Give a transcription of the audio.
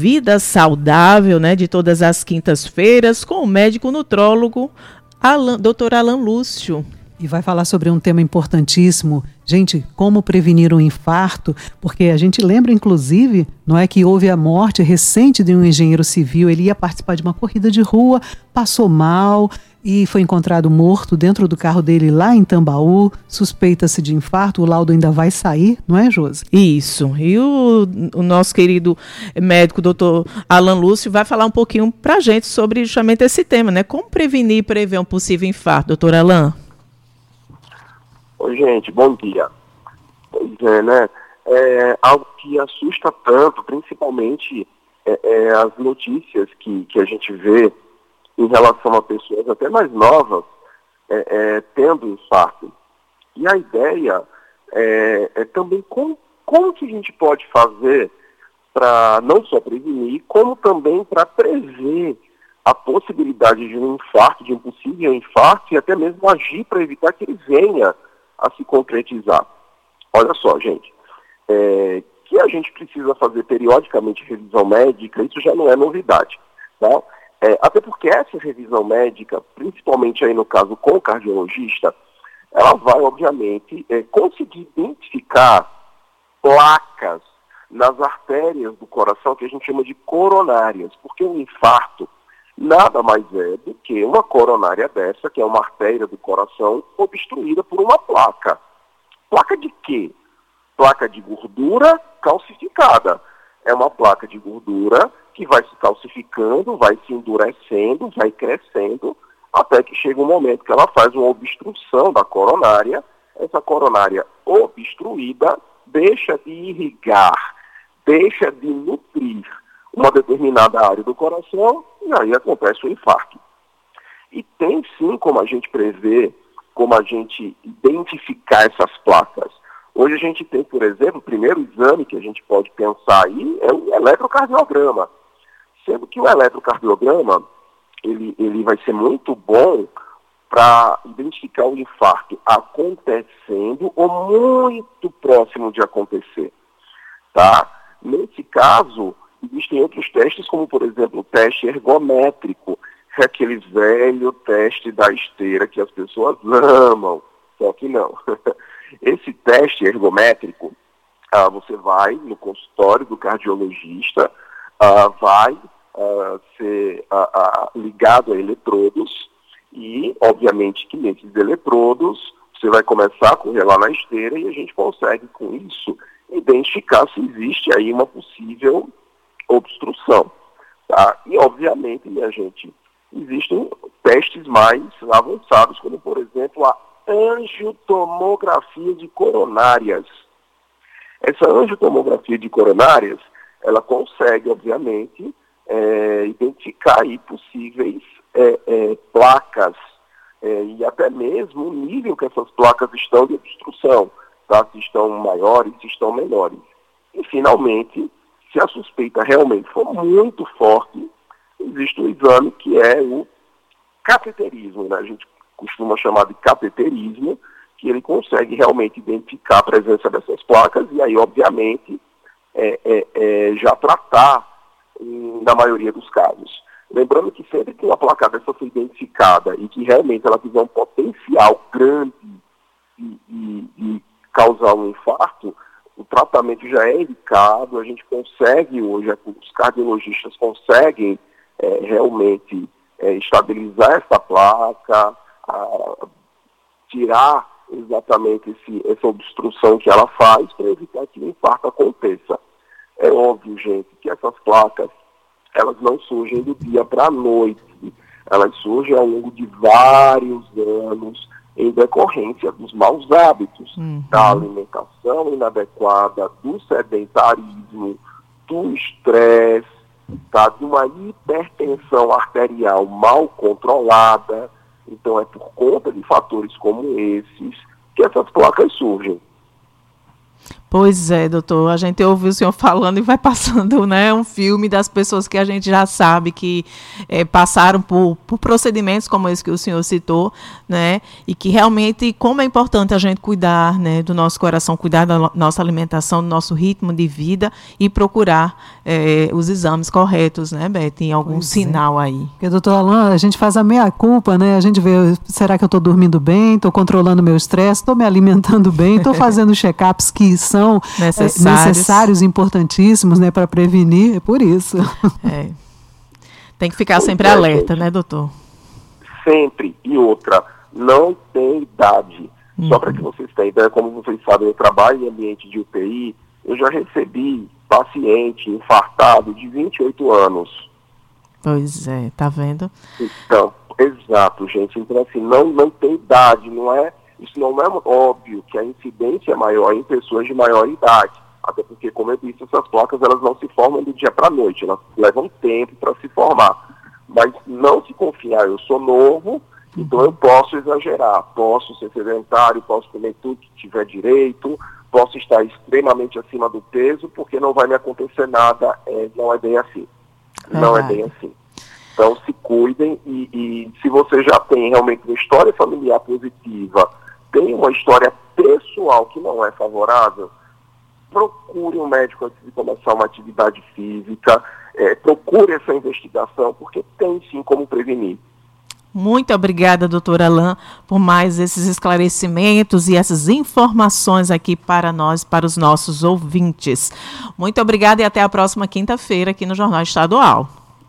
Vida Saudável, né, de todas as quintas-feiras, com o médico nutrólogo Alan, Dr. Alan Lúcio. E vai falar sobre um tema importantíssimo, gente, como prevenir um infarto, porque a gente lembra, inclusive, não é que houve a morte recente de um engenheiro civil, ele ia participar de uma corrida de rua, passou mal, e foi encontrado morto dentro do carro dele lá em Tambaú. Suspeita-se de infarto, o laudo ainda vai sair, não é, Josi? Isso. E o, o nosso querido médico, doutor Alan Lúcio, vai falar um pouquinho para gente sobre justamente esse tema, né? Como prevenir e prever um possível infarto, doutor Alan? Gente, bom dia. Pois é, né? É algo que assusta tanto, principalmente é, é, as notícias que, que a gente vê em relação a pessoas até mais novas é, é, tendo infarto. E a ideia é, é também como, como que a gente pode fazer para não só prevenir, como também para prever a possibilidade de um infarto, de um possível infarto, e até mesmo agir para evitar que ele venha a se concretizar. Olha só, gente, é, que a gente precisa fazer periodicamente revisão médica, isso já não é novidade. Tá? É, até porque essa revisão médica, principalmente aí no caso com o cardiologista, ela vai, obviamente, é, conseguir identificar placas nas artérias do coração que a gente chama de coronárias, porque o infarto nada mais é do que uma coronária dessa, que é uma artéria do coração obstruída por uma placa. Placa de quê? Placa de gordura calcificada. É uma placa de gordura que vai se calcificando, vai se endurecendo, vai crescendo, até que chega um momento que ela faz uma obstrução da coronária. Essa coronária obstruída deixa de irrigar, deixa de nutrir uma determinada área do coração e aí acontece o infarto. E tem sim como a gente prever, como a gente identificar essas placas. Hoje a gente tem, por exemplo, o primeiro exame que a gente pode pensar aí é o eletrocardiograma. Sendo que o eletrocardiograma, ele, ele vai ser muito bom para identificar o infarto acontecendo ou muito próximo de acontecer. Tá? Nesse caso, existem outros testes, como por exemplo o teste ergométrico, é aquele velho teste da esteira que as pessoas amam, só que não. Esse teste ergométrico, ah, você vai no consultório do cardiologista, ah, vai ah, ser ah, ah, ligado a eletrodos e, obviamente, que nesses eletrodos você vai começar a correr lá na esteira e a gente consegue, com isso, identificar se existe aí uma possível obstrução. Tá? E, obviamente, minha gente, existem testes mais avançados, como, por exemplo, a angiotomografia de coronárias. Essa angiotomografia de coronárias, ela consegue, obviamente, é, identificar aí possíveis é, é, placas é, e até mesmo o nível que essas placas estão de obstrução, tá? se estão maiores, se estão menores. E, finalmente, se a suspeita realmente for muito forte, existe um exame que é o cateterismo, né? a gente costuma chamar de cateterismo, que ele consegue realmente identificar a presença dessas placas e aí, obviamente, é, é, é, já tratar hum, na maioria dos casos. Lembrando que sempre que uma placa dessa for identificada e que realmente ela tiver um potencial grande de, de, de causar um infarto, tratamento já é indicado, a gente consegue hoje, os cardiologistas conseguem é, realmente é, estabilizar essa placa, a, tirar exatamente esse, essa obstrução que ela faz para evitar que o infarto aconteça. É óbvio, gente, que essas placas, elas não surgem do dia para a noite. Elas surgem ao longo de vários anos em decorrência dos maus hábitos, uhum. da alimentação inadequada, do sedentarismo, do estresse, tá? de uma hipertensão arterial mal controlada. Então é por conta de fatores como esses que essas placas surgem. Pois é, doutor. A gente ouve o senhor falando e vai passando né, um filme das pessoas que a gente já sabe que é, passaram por, por, procedimentos como esse que o senhor citou, né? E que realmente, como é importante a gente cuidar né, do nosso coração, cuidar da nossa alimentação, do nosso ritmo de vida e procurar é, os exames corretos, né, Beth? Tem algum pois é. sinal é. aí. Porque, doutor Alain, a gente faz a meia-culpa, né? A gente vê, será que eu estou dormindo bem? Estou controlando meu estresse? Estou me alimentando bem? Estou fazendo check-ups que são são é, necessários, necessários importantíssimos né, para prevenir, é por isso. É. Tem que ficar sempre é, alerta, né, doutor? Sempre. E outra, não tem idade. Uhum. Só para que vocês tenham ideia, como vocês sabem, eu trabalho em ambiente de UTI, eu já recebi paciente infartado de 28 anos. Pois é, tá vendo? Então, exato, gente. Então, assim, não, não tem idade, não é isso não é óbvio que a incidência é maior em pessoas de maior idade, até porque, como eu disse, essas placas elas não se formam do dia para a noite, elas levam tempo para se formar. Mas não se confiar, eu sou novo, então eu posso exagerar, posso ser sedentário, posso comer tudo que tiver direito, posso estar extremamente acima do peso, porque não vai me acontecer nada, é, não é bem assim. Não é bem assim. Então se cuidem e, e se você já tem realmente uma história familiar positiva, tem uma história pessoal que não é favorável, procure um médico antes de começar uma atividade física, é, procure essa investigação, porque tem sim como prevenir. Muito obrigada, doutora Alain, por mais esses esclarecimentos e essas informações aqui para nós, para os nossos ouvintes. Muito obrigada e até a próxima quinta-feira aqui no Jornal Estadual.